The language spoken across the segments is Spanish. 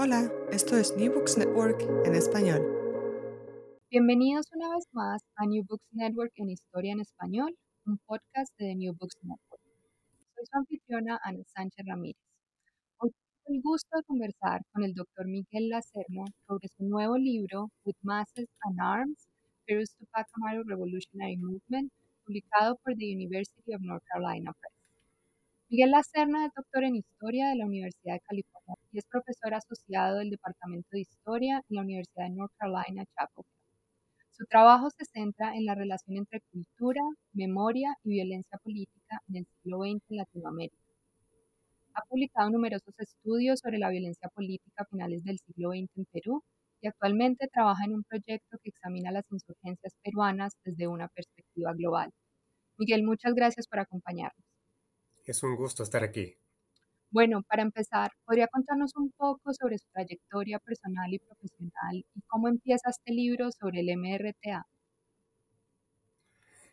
Hola, esto es New Books Network en español. Bienvenidos una vez más a New Books Network en Historia en Español, un podcast de The New Books Network. Soy su anfitriona Ana Sánchez Ramírez. Hoy tengo el gusto de conversar con el doctor Miguel Lacerna sobre su nuevo libro With Masses and Arms, Peru's Tupac Amaru Revolutionary Movement, publicado por the University of North Carolina Press. Miguel Lacerna es doctor en Historia de la Universidad de California y es profesor asociado del Departamento de Historia en la Universidad de North Carolina Chapel. Su trabajo se centra en la relación entre cultura, memoria y violencia política en el siglo XX en Latinoamérica. Ha publicado numerosos estudios sobre la violencia política a finales del siglo XX en Perú y actualmente trabaja en un proyecto que examina las insurgencias peruanas desde una perspectiva global. Miguel, muchas gracias por acompañarnos. Es un gusto estar aquí. Bueno, para empezar, ¿podría contarnos un poco sobre su trayectoria personal y profesional y cómo empieza este libro sobre el MRTA?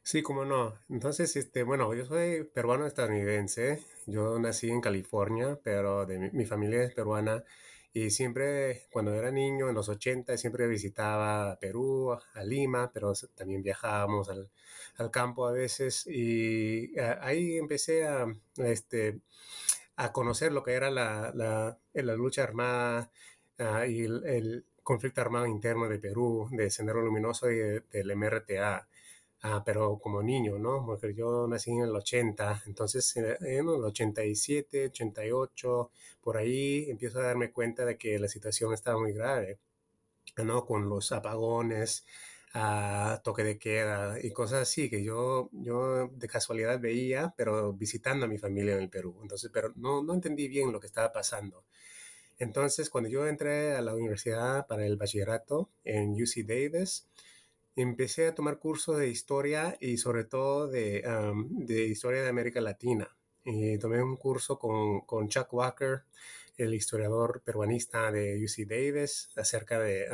Sí, cómo no. Entonces, este, bueno, yo soy peruano estadounidense. Yo nací en California, pero de mi, mi familia es peruana. Y siempre, cuando era niño, en los 80, siempre visitaba Perú, a Lima, pero también viajábamos al, al campo a veces. Y a- ahí empecé a, este, a conocer lo que era la, la, la lucha armada ah, y el, conflicto armado interno de Perú, de Sendero Luminoso y de- del MRTA. Ah, pero como niño, ¿no? Porque yo nací en el 80, entonces eh, en el 87, 88, por ahí empiezo a darme cuenta de que la situación estaba muy grave, ¿no? Con los apagones, ah, toque de queda y cosas así que yo, yo de casualidad veía, pero visitando a mi familia en el Perú. Entonces, pero no, no entendí bien lo que estaba pasando. Entonces, cuando yo entré a la universidad para el bachillerato en UC Davis, empecé a tomar cursos de historia y sobre todo de, am, de historia de América Latina. Y tomé un curso con, con Chuck Walker, el historiador peruanista de UC Davis, acerca de,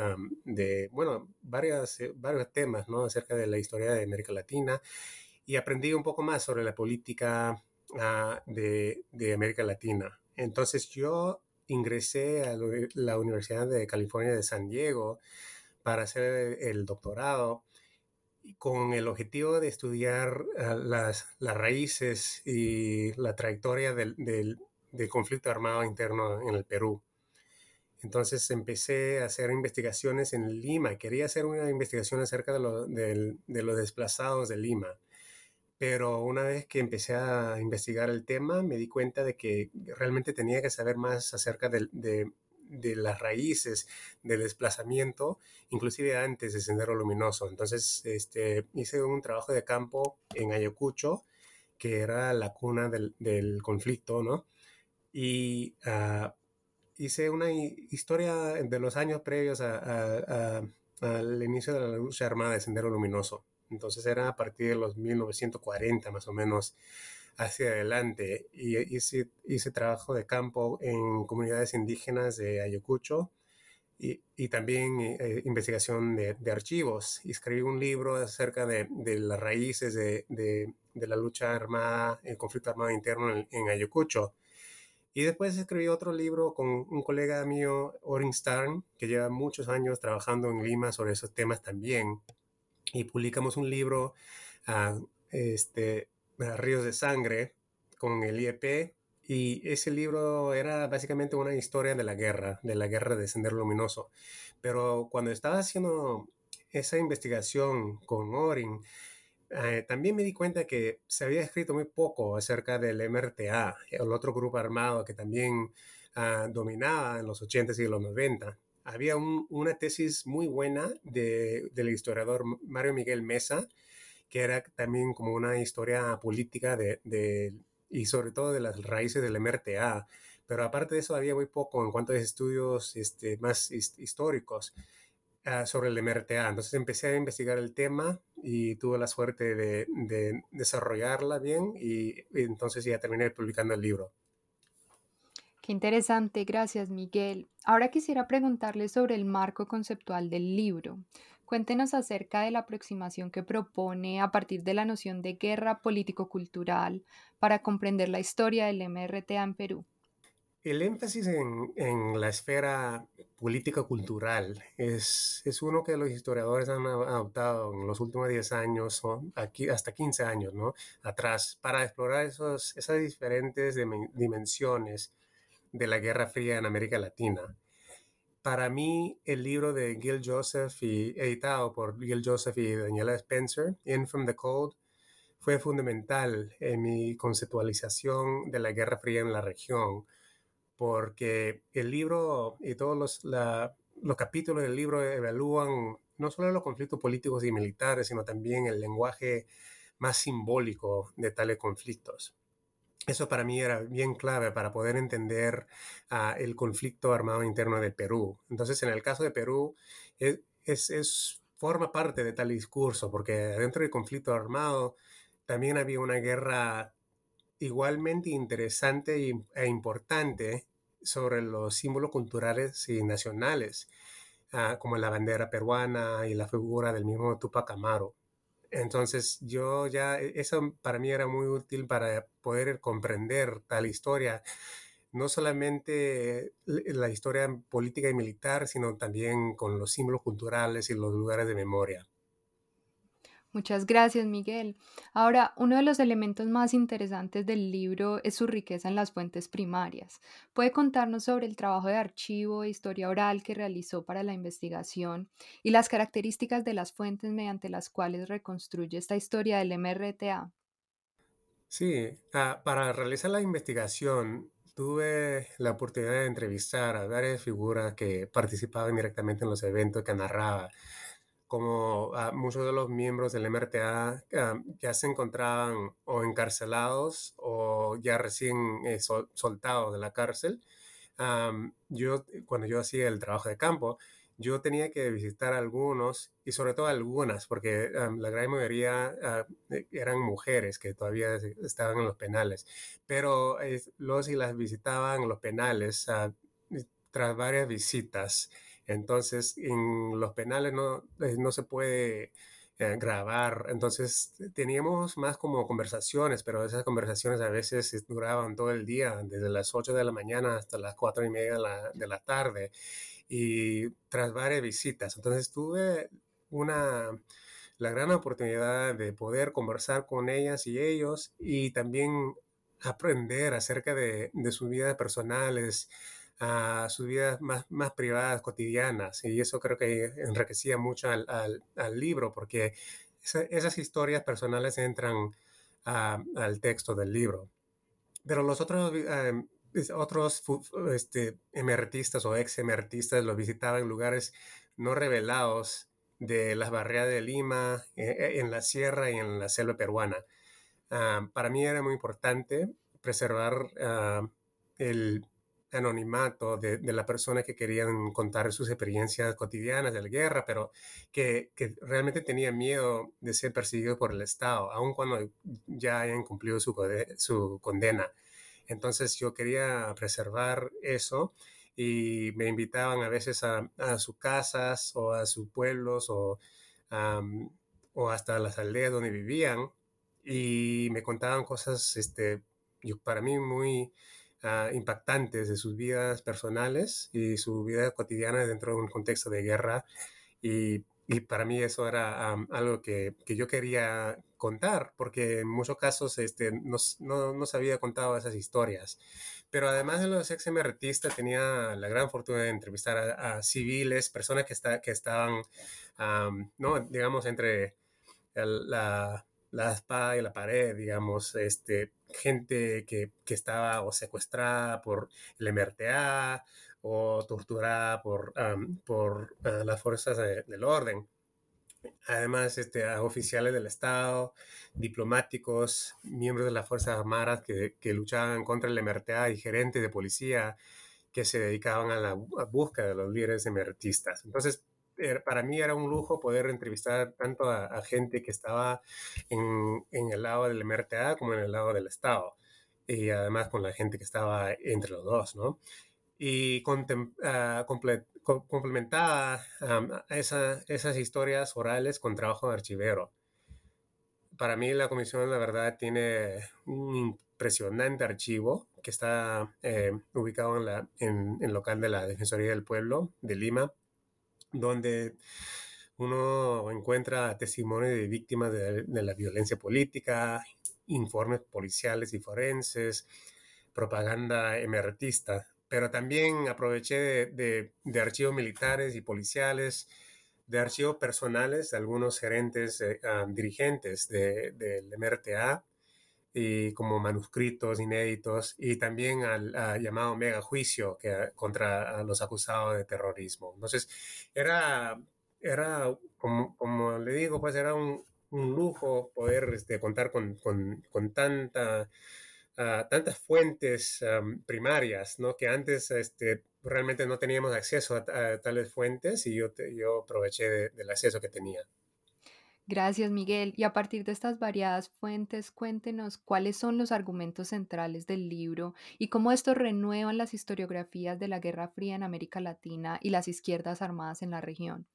de bueno, varias, eh, varios temas, ¿no? Acerca de la historia de América Latina. Y aprendí un poco más sobre la política ah, de, de América Latina. Entonces yo ingresé a la uni- la Universidad de California de San Diego para hacer el doctorado con el objetivo de estudiar ah, las, las raíces y la trayectoria del, del- del conflicto armado interno en el Perú. Entonces empecé a hacer investigaciones en Lima. Quería hacer una investigación acerca de, de los desplazados de Lima. Pero una vez que empecé a investigar el tema, me di cuenta de que realmente tenía que saber más acerca de, de las raíces del desplazamiento, inclusive antes de Sendero Luminoso. Entonces, este, hice un trabajo de campo en Ayacucho, que era la cuna del, del conflicto, ¿no? Y ah, hice una hi- historia de los años previos a- al inicio de la lucha armada de Sendero Luminoso. Entonces era a partir de los 1940 más o menos hacia adelante. Y hice, hice trabajo de campo en comunidades indígenas de Ayacucho y, y también eh, investigación de, de archivos. Escribí un libro acerca de, de las raíces de, de- de la lucha armada, el conflicto armado interno en, en Ayacucho. Y después escribí otro libro con un colega mío, Orin Starn, que lleva muchos años trabajando en Lima sobre esos temas también. Y publicamos un libro, ah, este, ah, Ríos de Sangre, con el IEP, Y ese libro era básicamente una historia de la guerra, de la guerra de Sendero Luminoso. Pero cuando estaba haciendo esa investigación con Orin, eh, también me di cuenta que se había escrito muy poco acerca del MRTA, el otro grupo armado que también ah, dominaba en los 80s y los 90. Había una tesis muy buena de, del historiador Mario Miguel Mesa, que era también como una historia política de, y sobre todo de las raíces del MRTA. Pero aparte de eso había muy poco en cuanto a estudios este, más históricos. Ah, sobre el MRTA. Entonces empecé a investigar el tema y tuve la suerte de, desarrollarla bien y, entonces ya terminé publicando el libro. Qué interesante, gracias Miguel. Ahora quisiera preguntarle sobre el marco conceptual del libro. Cuéntenos acerca de la aproximación que propone a partir de la noción de guerra político-cultural para comprender la historia del MRTA en Perú. El énfasis en, la esfera política-cultural es, uno que los historiadores han adoptado en los últimos 10 años, o hasta 15 años atrás, para explorar esas diferentes dimensiones de la Guerra Fría en América Latina. Para mí, el libro de Gil Joseph, y, editado por Gil Joseph y Daniela Spencer, In From the Cold, fue fundamental en mi conceptualización de la Guerra Fría en la región porque el libro y todos los, los capítulos del libro evalúan no solo los conflictos políticos y militares, sino también el lenguaje más simbólico de tales conflictos. Eso para mí era bien clave para poder entender uh, el conflicto armado interno de Perú. Entonces, en el caso de Perú, es, es, es, forma parte de tal discurso, porque dentro del conflicto armado también había una guerra igualmente interesante e importante sobre los símbolos culturales y nacionales, ah, como la bandera peruana y la figura del mismo Tupac Amaro. Entonces yo ya, e, eso para mí era muy útil para poder comprender tal historia, no solamente la historia política y militar, sino también con los símbolos culturales y los lugares de memoria. Muchas gracias, Miguel. Ahora, uno de los elementos más interesantes del libro es su riqueza en las fuentes primarias. ¿Puede contarnos sobre el trabajo de archivo e historia oral que realizó para la investigación y las características de las fuentes mediante las cuales reconstruye esta historia del MRTA? Sí, ah, para realizar la investigación tuve la oportunidad de entrevistar a varias figuras que participaban directamente en los eventos que narraba como ah, muchos de los miembros del MRTA ah, ya se encontraban o encarcelados o ya recién eh, soltados de la cárcel. yo, cuando yo hacía el trabajo de campo, yo tenía que visitar algunos y sobre todo algunas, porque la gran mayoría e, eran mujeres que todavía estaban en los penales, pero los y las visitaban los penales tras varias visitas. Entonces, en los penales no, eh, no se puede eh, grabar. Entonces, teníamos más como conversaciones, pero esas conversaciones a veces duraban todo el día, desde las 8 de la mañana hasta las 4 y media de la, de la tarde, y tras varias visitas. Entonces, tuve una la gran oportunidad de poder conversar con ellas y ellos y también aprender acerca de sus vidas personales, a sus vidas más, más privadas, cotidianas. Y eso creo que enriquecía mucho al, libro, porque esas historias personales entran al texto del libro. Pero los otros, eh, otros este, emertistas o ex emertistas lo visitaban en lugares no revelados de las barriadas de Lima, eh, eh, en la sierra y en la selva peruana. Ah, para mí era muy importante preservar ah, el, anonimato de, de la persona que querían contar sus experiencias cotidianas de la guerra, pero que, que realmente tenía miedo de ser perseguido por el Estado, aun cuando ya hayan cumplido su, su condena. Entonces yo quería preservar eso y me invitaban a veces a, a sus casas o a sus pueblos o, o hasta las aldeas donde vivían y me contaban cosas este, para mí muy Ah, impactantes de sus vidas personales y su vida cotidiana dentro de un contexto de guerra. Y y para mí eso era algo que, que, yo quería contar, porque en muchos casos este, no, no, no, se había contado esas historias. Pero además de los ex emertistas, tenía la gran fortuna de entrevistar a, civiles, personas que, está, que estaban, no, digamos, entre la, la, espada y la pared, digamos, este, gente que, que estaba o secuestrada por el MRTA o torturada por, por ah, las fuerzas del orden. Además, este, a oficiales del Estado, diplomáticos, miembros de las Fuerzas Armadas que, que luchaban contra el MRTA y gerentes de policía que se dedicaban a la búsqueda de los líderes emertistas. Entonces, para mí era un lujo poder entrevistar tanto a, gente que estaba en, el lado del MRTA como en el lado del Estado, y además con la gente que estaba entre los dos, ¿no? y uh, complementaba esas historias orales con trabajo de archivero. Para mí la comisión, la verdad, tiene un impresionante archivo que está eh, ubicado en, el local de la Defensoría del Pueblo de Lima, donde uno encuentra testimonios de víctimas de, la violencia política, informes policiales y forenses, propaganda emeritista pero también aproveché de, archivos militares y policiales, de archivos personales de algunos gerentes, eh, ah, dirigentes del MRTA, y como manuscritos inéditos, y también al llamado mega juicio que, contra los acusados de terrorismo. Entonces, era, era como, le digo, pues era un, lujo poder este, contar con, con tanta tantas fuentes primarias, ¿no? Que antes este, realmente no teníamos acceso a, tales fuentes y yo, yo aproveché del acceso que tenía. Gracias, Miguel. Y a partir de estas variadas fuentes, cuéntenos cuáles son los argumentos centrales del libro y cómo estos renuevan las historiografías de la Guerra Fría en América Latina y las izquierdas armadas en la región.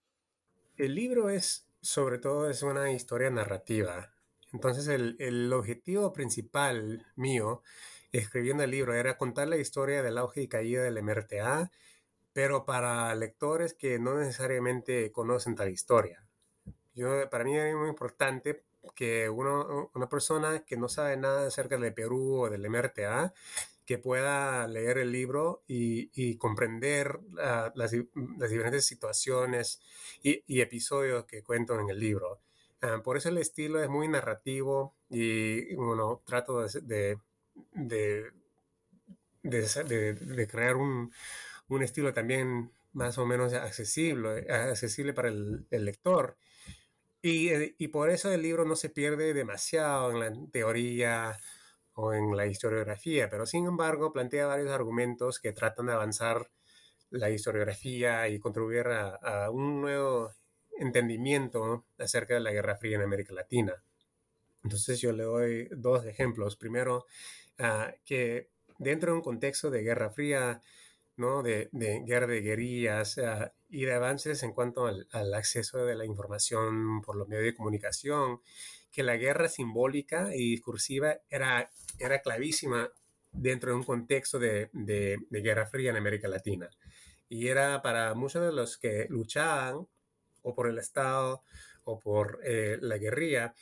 El libro es, sobre todo, es una historia narrativa entonces el, objetivo principal mío escribiendo el libro era contar la historia del auge y caída del MRTA, pero para lectores que no necesariamente conocen tal historia. Yo, para mí es muy importante que uno, una persona que no sabe nada acerca del Perú o del MRTA, que pueda leer el libro y, comprender las, diferentes situaciones y, y, episodios que cuento en el libro. Ah, por eso el estilo es muy narrativo y bueno, trato de, de, de, crear un, un, estilo también más o menos accesible, accesible para el, lector. Y, eh, y, por eso el libro no se pierde demasiado en la teoría o en la historiografía, pero sin embargo plantea varios argumentos que tratan de avanzar la historiografía y contribuir a, a un nuevo entendimiento acerca de la Guerra Fría en América Latina. Entonces yo le doy dos ejemplos. Primero, ah, que dentro de un contexto de Guerra Fría, ¿no? de, guerra de guerrillas ah, y de avances en cuanto al, acceso de la información por los medios de comunicación, que la guerra simbólica y discursiva era, era clavísima dentro de un contexto de, de Guerra Fría en América Latina. Y era para muchos de los que luchaban o por el Estado o por eh, la guerrilla,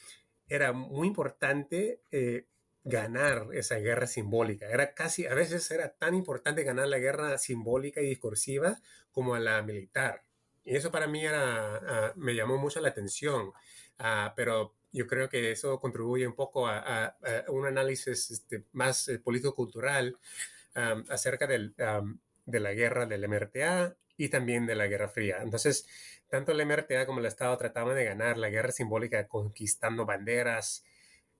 era muy importante eh, ganar esa guerra simbólica. Era casi, a veces era tan importante ganar la guerra simbólica y discursiva como la militar. Y eso para mí ah, me llamó mucho la atención, ah, pero yo creo que eso contribuye un poco a, un análisis este, más eh, político-cultural acerca de la guerra del MRTA y también de la Guerra Fría. Entonces, tanto el MRTA como el Estado trataban de ganar la guerra simbólica conquistando banderas,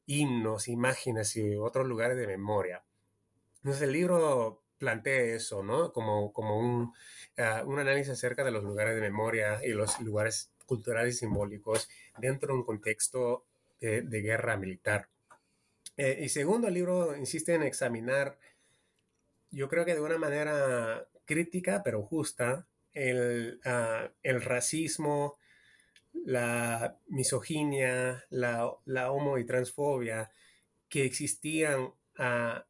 himnos, imágenes y otros lugares de memoria. Entonces, el libro plantea eso, ¿no? Como, como un, ah, un análisis acerca de los lugares de memoria y los lugares culturales y simbólicos dentro de un contexto de, guerra militar. Eh, y segundo, el libro insiste en examinar, yo creo que de una manera crítica pero justa el, ah, el racismo, la misoginia, la, la, homo y transfobia que existían ah,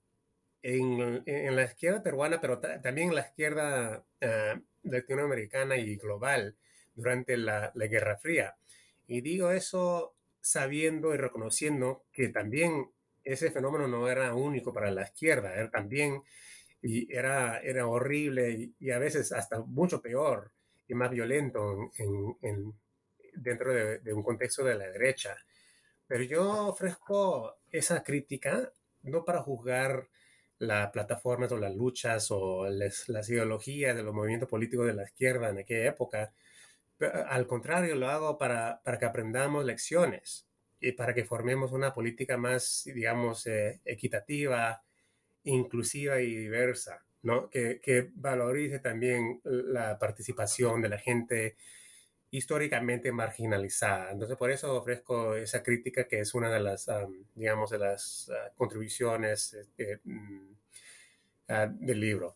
en, en, la izquierda peruana, pero también en la izquierda uh, latinoamericana y global durante la, la Guerra Fría. Y digo eso sabiendo y reconociendo que también ese fenómeno no era único para la izquierda, era también y era, era horrible y, a veces hasta mucho peor y más violento en, dentro de, un contexto de la derecha. Pero yo ofrezco esa crítica no para juzgar las plataformas o las luchas o las ideologías de los movimientos políticos de la izquierda en aquella época. Al contrario, lo hago para, para que aprendamos lecciones y para que formemos una política más, digamos, eh, equitativa, inclusiva y diversa, ¿no? Que, que, valorice también la participación de la gente históricamente marginalizada. Entonces, por eso ofrezco esa crítica que es una de las, digamos, de las ah, contribuciones este, mm, ah, del libro.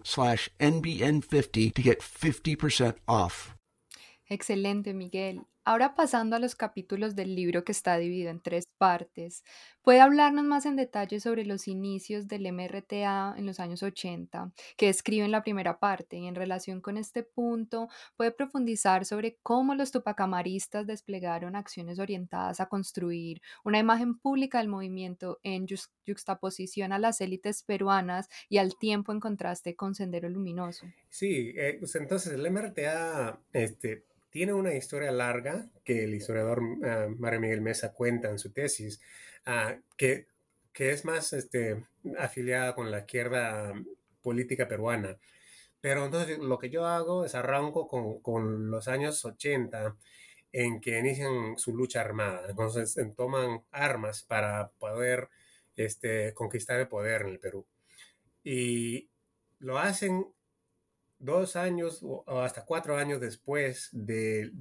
slash NBN50 to get 50% off. Excelente, Miguel. Ahora pasando a los capítulos del libro que está dividido en tres partes, ¿puede hablarnos más en detalle sobre los inicios del MRTA en los años 80, que describe en la primera parte? Y en relación con este punto, ¿puede profundizar sobre cómo los tupacamaristas desplegaron acciones orientadas a construir una imagen pública del movimiento en juxtaposición a las élites peruanas y al tiempo en contraste con Sendero Luminoso? Sí, eh, pues entonces el MRTA este, tiene una historia larga que el historiador uh, Mario Miguel Mesa cuenta en su tesis, ah, que, que, es más este, afiliada con la izquierda política peruana. Pero entonces lo que yo hago es arranco con, con los años 80 en que inician su lucha armada. Entonces toman armas para poder este, conquistar el poder en el Perú. Y lo hacen dos años o hasta cuatro años después del,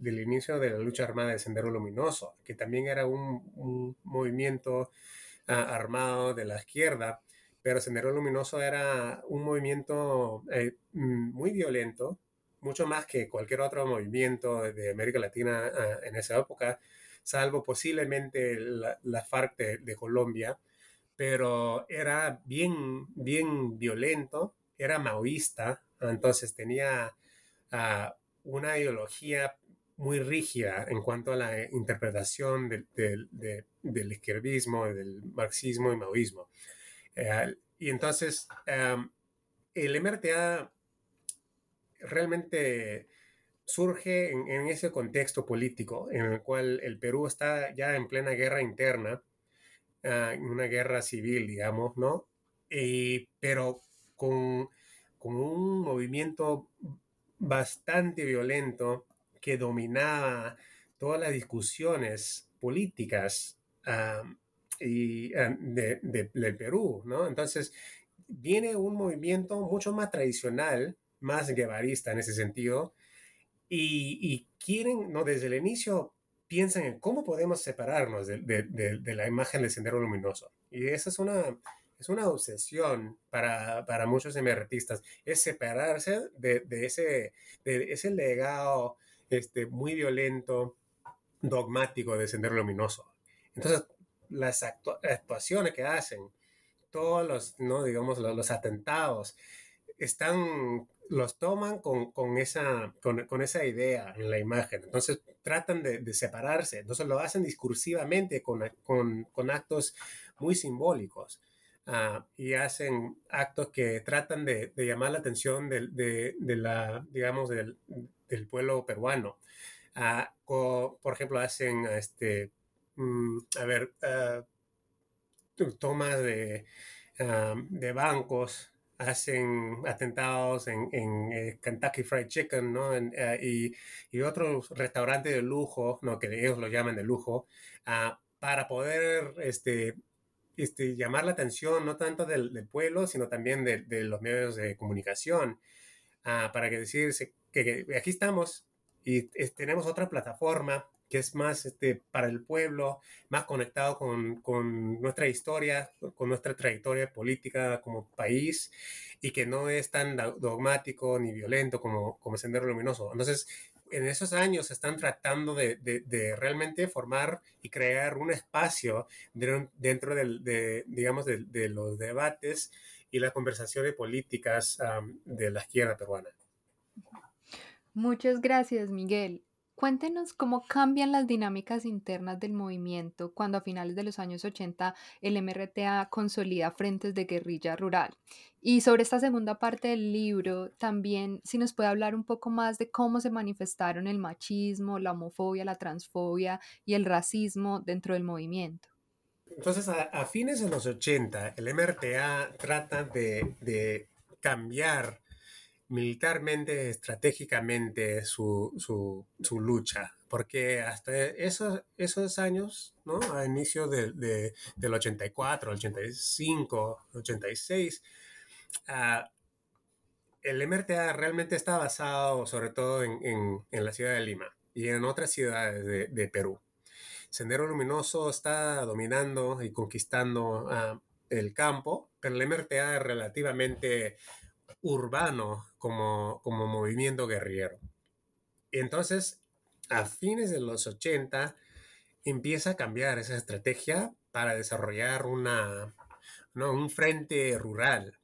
inicio de la lucha armada de Sendero Luminoso, que también era un, movimiento ah, armado de la izquierda, pero Sendero Luminoso era un movimiento eh, mm, muy violento, mucho más que cualquier otro movimiento de América Latina ah, en esa época, salvo posiblemente la, FARC de, de Colombia, pero era bien, bien violento, era maoísta, entonces tenía ah, una ideología muy rígida en cuanto a la interpretación del izquierdismo, del marxismo y maoísmo. Eh, y entonces el MRTA realmente surge en, ese contexto político en el cual el Perú está ya en plena guerra interna, ah, en una guerra civil, digamos, ¿no? pero con con un movimiento bastante violento que dominaba todas las discusiones políticas y, del Perú. Entonces, viene un movimiento mucho más tradicional, más guevarista en ese sentido, y, y, quieren, ¿no? Desde el inicio piensan en cómo podemos separarnos de, de la imagen del Sendero Luminoso. Y esa es una es una obsesión para, para muchos emertistas, es separarse de, de, ese, de ese legado este, muy violento, dogmático de Sendero Luminoso. Entonces, las actuaciones que hacen, todos los, no digamos, los, atentados, están, los toman con, con esa, con, con, esa idea en la imagen. Entonces, tratan de, de separarse. Entonces, lo hacen discursivamente con, con actos muy simbólicos. Ah, y hacen actos que tratan de, llamar la atención de, la, digamos, del, pueblo peruano. Ah, por ejemplo, hacen, este, mm, a ver, ah, tomas de, ah, de bancos, hacen atentados en, en eh, Kentucky Fried Chicken, ¿no? y, y, otros restaurantes de lujo, ¿no? Que ellos lo llaman de lujo, para poder este, este, llamar la atención no tanto del, pueblo, sino también de, de, los medios de comunicación, para que decirse que, aquí estamos y tenemos otra plataforma que es más este, para el pueblo, más conectado con, con, nuestra historia, con nuestra trayectoria política como país y que no es tan dogmático ni violento como, como Sendero Luminoso. Entonces, en esos años están tratando de, realmente formar y crear un espacio dentro del, de, digamos, de, los debates y las conversaciones políticas de la izquierda peruana. Muchas gracias, Miguel. Cuéntenos cómo cambian las dinámicas internas del movimiento cuando a finales de los años 80 el MRTA consolida frentes de guerrilla rural. Y sobre esta segunda parte del libro, también si nos puede hablar un poco más de cómo se manifestaron el machismo, la homofobia, la transfobia y el racismo dentro del movimiento. Entonces, a, fines de los 80, el MRTA trata de, cambiar militarmente, estratégicamente su, su, su, lucha, porque hasta esos, esos años, ¿no? a inicio de, de, del 84, 85, 86, uh, el MRTA realmente está basado sobre todo en, en, en, la ciudad de Lima y en otras ciudades de, de Perú. Sendero Luminoso está dominando y conquistando uh, el campo, pero el MRTA es relativamente urbano como, como movimiento guerrillero. Entonces, a fines de los 80, empieza a cambiar esa estrategia para desarrollar una, ¿no? un frente rural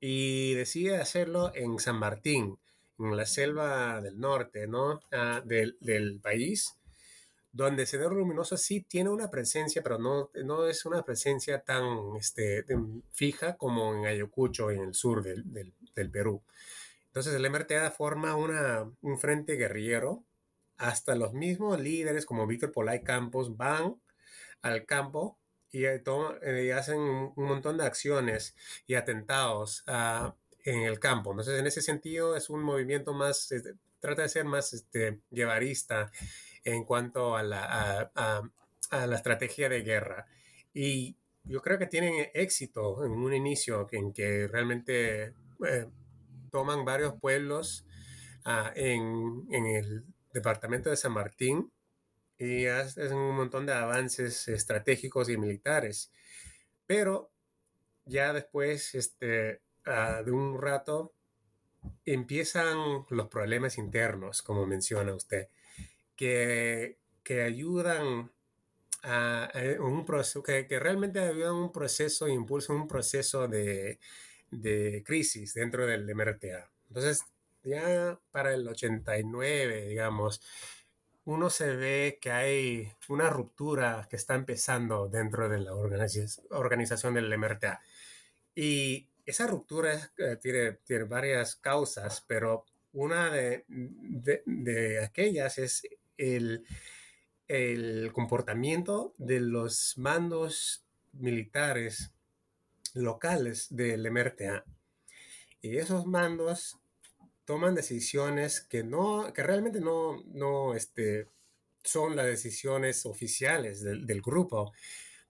y decide hacerlo en San Martín, en la selva del norte ¿no? Ah, del, del, país, donde Sendero Luminoso sí tiene una presencia, pero no, no es una presencia tan este, fija como en Ayacucho, en el sur del, del, Perú. Entonces el MRTA forma una, un frente guerrillero, hasta los mismos líderes como Víctor Polay Campos van al campo y, eh, eh, hacen un montón de acciones y atentados ah, en el campo. Entonces, en ese sentido, es un movimiento más, este, trata de ser más este, llevarista en cuanto a la, estrategia de guerra. Y yo creo que tienen éxito en un inicio en que realmente eh, toman varios pueblos ah, en, en, el departamento de San Martín y hacen un montón de avances estratégicos y militares. Pero ya después este, ah, de un rato empiezan los problemas internos, como menciona usted que, que ayudan a, un proceso, que, que, realmente ayudan a un proceso impulsan un proceso de, de crisis dentro del MRTA. Entonces, ya para el 89, digamos, uno se ve que hay una ruptura que está empezando dentro de la organización del MRTA. Y esa ruptura eh, tiene, tiene varias causas, pero una de, de, de, aquellas es el, comportamiento de los mandos militares locales del MRTA. Y esos mandos toman decisiones que no, que realmente no, no este, son las decisiones oficiales del, grupo,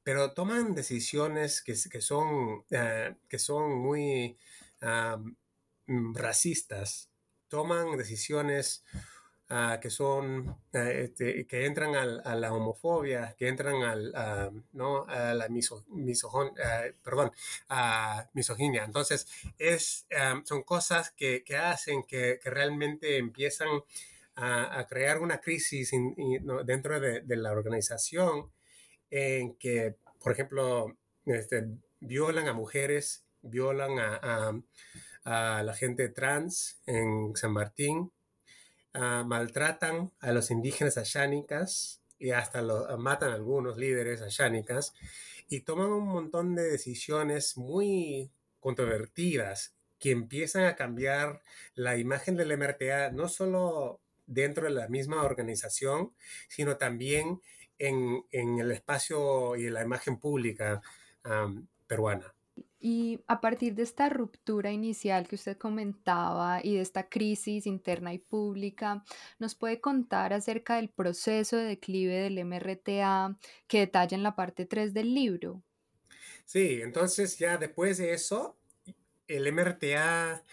pero toman decisiones que, que son, ah, que son muy ah, racistas, toman decisiones Ah, que son, eh, este, que entran a la homofobia, que entran al, ¿no? a la miso, eh, perdón, a misoginia. Entonces, es, son cosas que, que hacen que, que, realmente empiezan a, crear una crisis dentro de, de, la organización en que, por ejemplo, este, violan a mujeres, violan a, a la gente trans en San Martín, Ah, maltratan a los indígenas ayánicas y hasta lo, matan a algunos líderes ayánicas y toman un montón de decisiones muy controvertidas que empiezan a cambiar la imagen del MRTA, no solo dentro de la misma organización, sino también en, en el espacio y en la imagen pública peruana. Y a partir de esta ruptura inicial que usted comentaba y de esta crisis interna y pública, ¿nos puede contar acerca del proceso de declive del MRTA que detalla en la parte 3 del libro? Sí, entonces ya después de eso, el MRTA,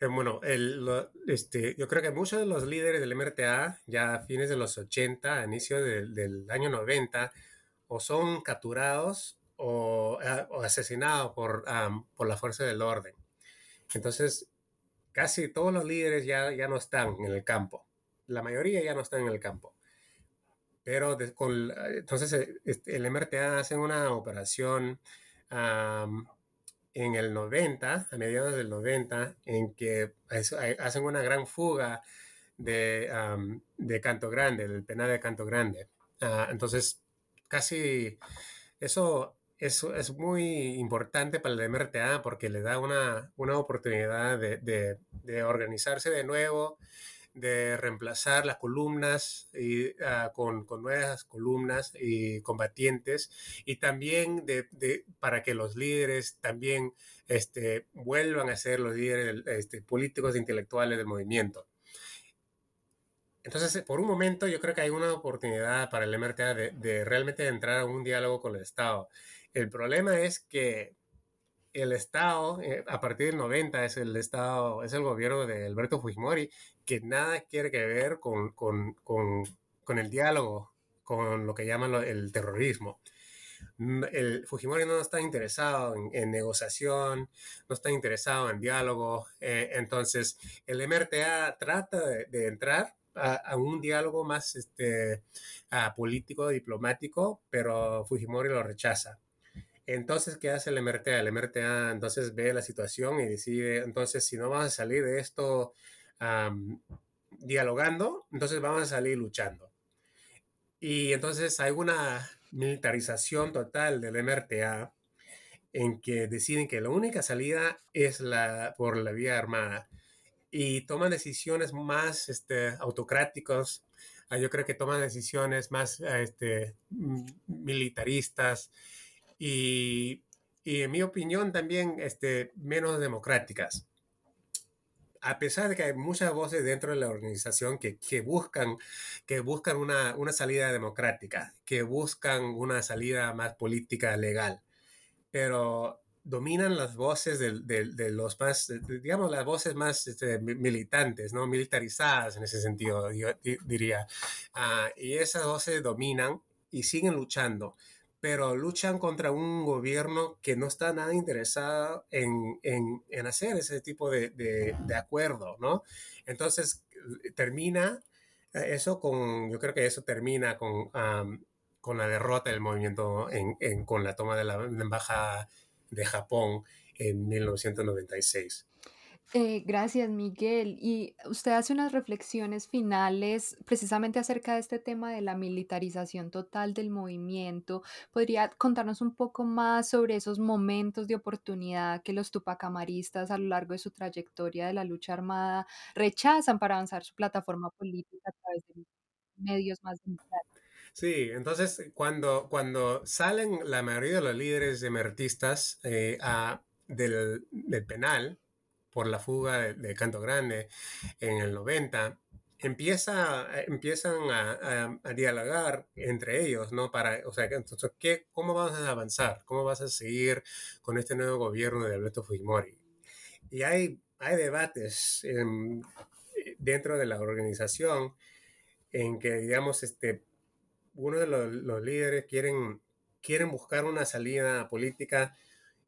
eh, bueno, el, este, yo creo que muchos de los líderes del MRTA, ya a fines de los 80, a inicio del año 90, o son capturados o, o asesinado por, por la fuerza del orden. Entonces, casi todos los líderes ya, ya no están en el campo. La mayoría ya no están en el campo. Pero con, entonces eh, este, el MRTA hace una operación en el 90, a mediados del 90, en que hacen una gran fuga de, de Canto Grande, del penal de Canto Grande. Ah, entonces, casi eso eso es muy importante para el MRTA porque le da una, una oportunidad de, de, organizarse de nuevo, de reemplazar las columnas ah, con, con, nuevas columnas y combatientes y también de, para que los líderes también este, vuelvan a ser los líderes este, políticos e intelectuales del movimiento. Entonces, por un momento, yo creo que hay una oportunidad para el MRTA de, de realmente entrar a un diálogo con el Estado. El problema es que el Estado, eh, a partir del 90, es el Estado, es el gobierno de Alberto Fujimori, que nada quiere que ver con, con, con, el diálogo, con lo que llaman el terrorismo. El Fujimori no está interesado en, negociación, no está interesado en diálogo. Eh, entonces, el MRTA trata de, entrar a, un diálogo más este, político, diplomático, pero Fujimori lo rechaza. Entonces, ¿qué hace el MRTA? El MRTA entonces ve la situación y decide, entonces, si no vamos a salir de esto dialogando, entonces vamos a salir luchando. Y entonces hay una militarización total del MRTA en que deciden que la única salida es la, por la vía armada y toman decisiones más este, autocráticas. Ah, yo creo que toman decisiones más este, militaristas y, en mi opinión también este, menos democráticas. A pesar de que hay muchas voces dentro de la organización que, que buscan, que buscan una, una, salida democrática, que buscan una salida más política legal, pero dominan las voces de, de, los más, digamos, las voces más este, militantes, ¿no? Militarizadas en ese sentido, yo diría. Ah, y esas voces dominan y siguen luchando pero luchan contra un gobierno que no está nada interesado en, en, hacer ese tipo de, de, acuerdo, ¿no? Entonces, termina eh, eso con, yo creo que eso termina con, con la derrota del movimiento en, con la toma de la embajada de Japón en 1996. Eh, gracias, Miguel. Y usted hace unas reflexiones finales precisamente acerca de este tema de la militarización total del movimiento. ¿Podría contarnos un poco más sobre esos momentos de oportunidad que los tupacamaristas a lo largo de su trayectoria de la lucha armada rechazan para avanzar su plataforma política a través de medios más democráticos? Sí, entonces cuando, cuando salen la mayoría de los líderes emertistas eh, a, del, del penal, por la fuga de, Canto Grande en el 90, empieza, empiezan a, dialogar entre ellos, ¿no? Para, o sea, entonces, ¿qué, ¿cómo vas a avanzar? ¿Cómo vas a seguir con este nuevo gobierno de Alberto Fujimori? Y hay, hay debates dentro de la organización en que, digamos, este, uno de los, los, líderes quieren, quieren buscar una salida política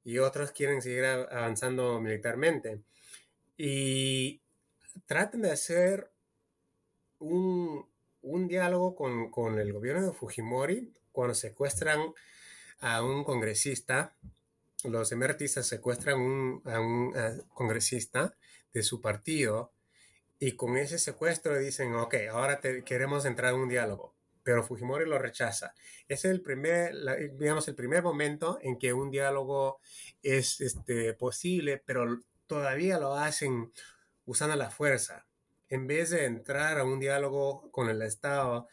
y otros quieren seguir avanzando militarmente. Y traten de hacer un, un diálogo con, con, el gobierno de Fujimori cuando secuestran a un congresista. Los emertistas secuestran a un congresista de su partido y con ese secuestro dicen, ok, ahora queremos entrar en un diálogo pero Fujimori lo rechaza. Es el primer, digamos, el primer momento en que un diálogo es este, posible, pero todavía lo hacen usando la fuerza. en vez de entrar a un diálogo con el Estado,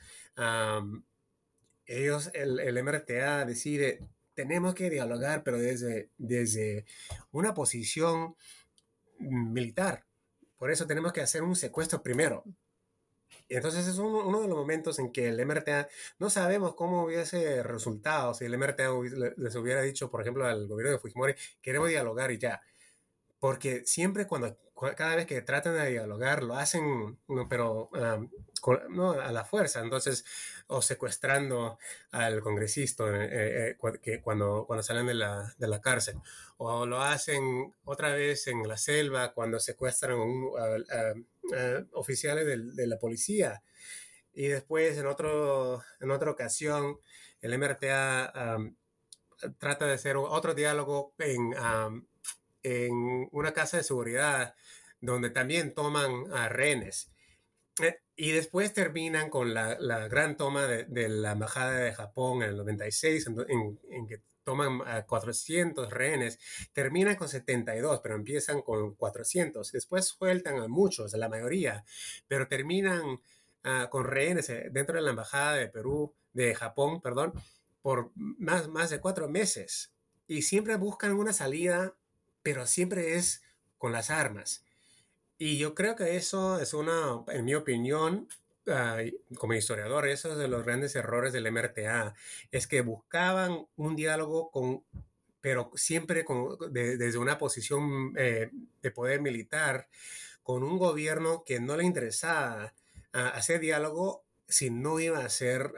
ellos, el, el, MRTA decide, tenemos que dialogar, pero desde, desde una posición militar. Por eso tenemos que hacer un secuestro primero. Entonces es uno, uno, de los momentos en que el MRTA no sabemos cómo hubiese resultado si el MRTA les hubiera dicho, por ejemplo, al gobierno de Fujimori, queremos dialogar y ya. Porque siempre cuando, cada vez que tratan de dialogar, lo hacen, pero no, a la fuerza, entonces, o secuestrando al congresista eh, eh, que cuando, cuando salen de la, de la, cárcel, o lo hacen otra vez en la selva cuando secuestran a, oficiales de, la policía. Y después, en, otro, en otra ocasión, el MRTA trata de hacer otro diálogo en, en una casa de seguridad donde también toman a rehenes. Eh, y después terminan con la, la gran toma de, la embajada de Japón en el 96, en, en, que toman a 400 rehenes. Terminan con 72, pero empiezan con 400. Después sueltan a muchos, a la mayoría, pero terminan uh, con rehenes eh, dentro de la embajada de Perú, de Japón, perdón, por más, más de cuatro meses. Y siempre buscan una salida, pero siempre es con las armas. Y yo creo que eso es una, en mi opinión, como historiador, eso es de los grandes errores del MRTA, es que buscaban un diálogo con, pero siempre desde una posición eh, de poder militar, con un gobierno que no le interesaba hacer diálogo si no iba a ser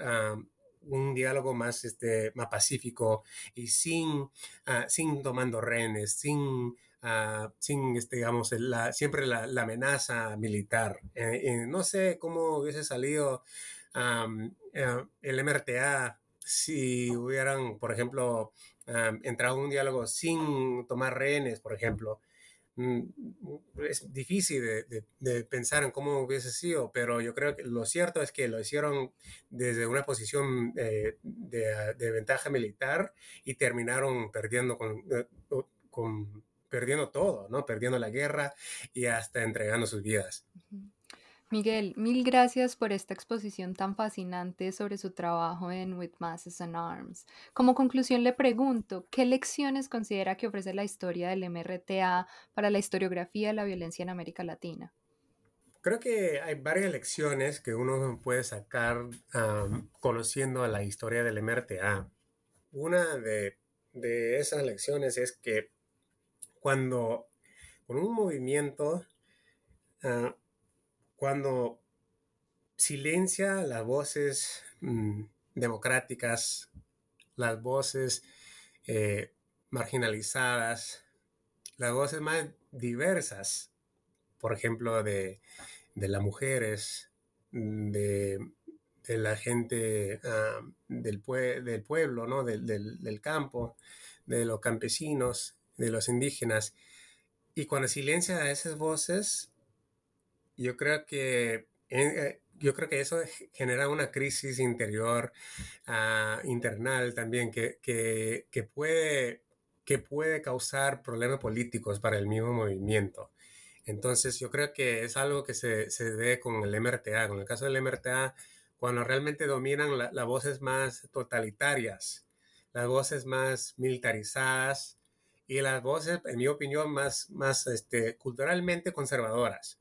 un diálogo más, este, más pacífico y sin, ah, sin tomando rehenes, sin Uh, sin, este, digamos, siempre la, amenaza militar. Eh, no sé cómo hubiese salido uh, el MRTA si hubieran, por ejemplo, entrado en un diálogo sin tomar rehenes, por ejemplo. Mm, es difícil de, pensar en cómo hubiese sido, pero yo creo que lo cierto es que lo hicieron desde una posición eh, de, ventaja militar y terminaron perdiendo eh, con perdiendo todo, ¿no? Perdiendo la guerra y hasta entregando sus vidas. Miguel, mil gracias por esta exposición tan fascinante sobre su trabajo en With Masses and Arms. Como conclusión le pregunto, ¿qué lecciones considera que ofrece la historia del MRTA para la historiografía de la violencia en América Latina? Creo que hay varias lecciones que uno puede sacar um, conociendo a la historia del MRTA. Una de, de esas lecciones es que cuando con un movimiento, uh, cuando silencia las voces mmm, democráticas, las voces eh, marginalizadas, las voces más diversas, por ejemplo, de, de las mujeres, de, de la gente uh, del, pue del, pueblo, ¿no? del, del campo, de los campesinos, de los indígenas. Y cuando silencia a esas voces, yo creo que, eh, yo creo que eso genera una crisis interior, uh, internal también, que, que, que, puede, que puede causar problemas políticos para el mismo movimiento. Entonces yo creo que es algo que se, se ve con el MRTA. Con el caso del MRTA, cuando realmente dominan las la voces más totalitarias, las voces más militarizadas, y las voces, en mi opinión, más, más este, culturalmente conservadoras.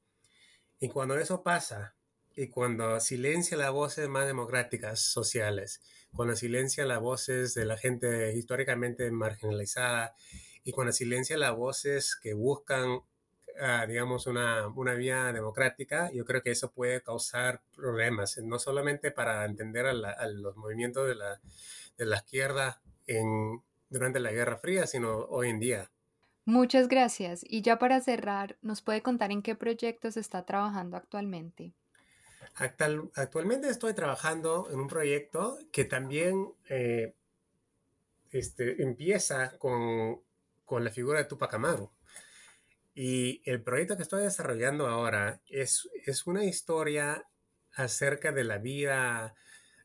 Y cuando eso pasa, y cuando silencia las voces más democráticas sociales, cuando silencia las voces de la gente históricamente marginalizada, y cuando silencia las voces que buscan, uh, digamos, una, una, vía democrática, yo creo que eso puede causar problemas, no solamente para entender a, la, a los movimientos de la, de la izquierda en, durante la Guerra Fría, sino hoy en día. Muchas gracias. Y ya para cerrar, ¿nos puede contar en qué proyectos está trabajando actualmente? Actual, actualmente estoy trabajando en un proyecto que también eh, este, empieza con, con, la figura de Tupac Amaru. Y el proyecto que estoy desarrollando ahora es, es una historia acerca de la vida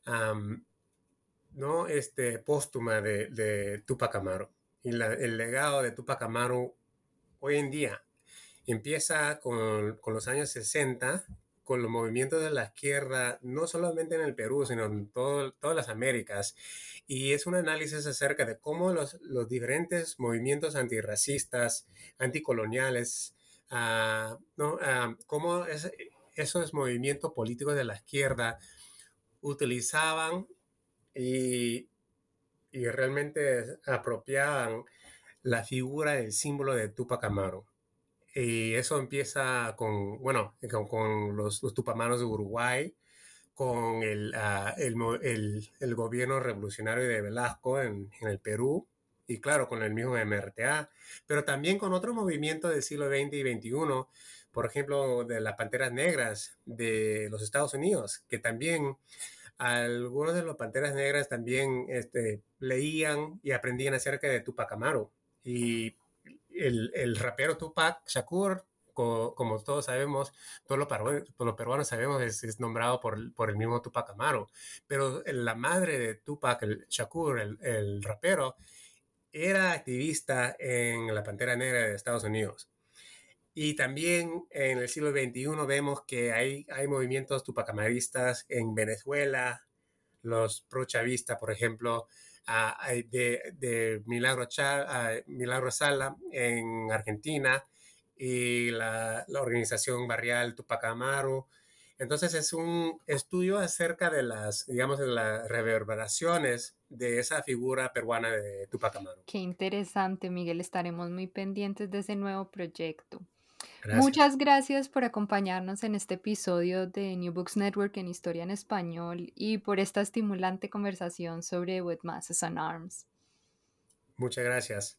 um, ¿no? Este, póstuma de, Tupac Amaru. Y el legado de Tupac Amaru hoy en día empieza con, con, los años 60, con los movimientos de la izquierda, no solamente en el Perú, sino en todas las Américas. Y es un análisis acerca de cómo los, los diferentes movimientos antirracistas, anticoloniales, uh, ¿no? Uh, cómo es, esos movimientos políticos de la izquierda utilizaban y, y realmente apropiaban la figura, el símbolo de Tupac Amaru. Y eso empieza con, bueno, con, los, los, tupamaros de Uruguay, con el, el, el, el, gobierno revolucionario de Velasco en, en, el Perú, y claro, con el mismo MRTA, pero también con otros movimientos del siglo XX y XXI, por ejemplo, de las Panteras Negras de los Estados Unidos, que también algunos de los Panteras Negras también este, leían y aprendían acerca de Tupac Amaru. Y el, el rapero Tupac Shakur, co, como todos sabemos, todos los, peruanos, sabemos, es, nombrado por, por el mismo Tupac Amaru. Pero la madre de Tupac, el Shakur, el, el rapero, era activista en la Pantera Negra de Estados Unidos. Y también en el siglo XXI vemos que hay, hay movimientos tupacamaristas en Venezuela, los pro-chavistas, por ejemplo, uh, de, de, uh, Milagro Sala en Argentina y la, la, organización barrial Tupac Amaru. Entonces es un estudio acerca de las, digamos, de las reverberaciones de esa figura peruana de Tupac Amaru. Qué interesante, Miguel. Estaremos muy pendientes de ese nuevo proyecto. Gracias. Muchas gracias por acompañarnos en este episodio de New Books Network en Historia en Español y por esta estimulante conversación sobre With Masses and Arms. Muchas gracias.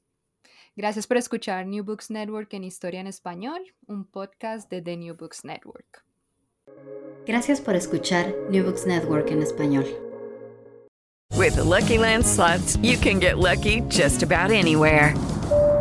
Gracias por escuchar New Books Network en Historia en Español, un podcast de The New Books Network. Gracias por escuchar New Books Network en español. With the Lucky Land slots, you can get lucky just about anywhere.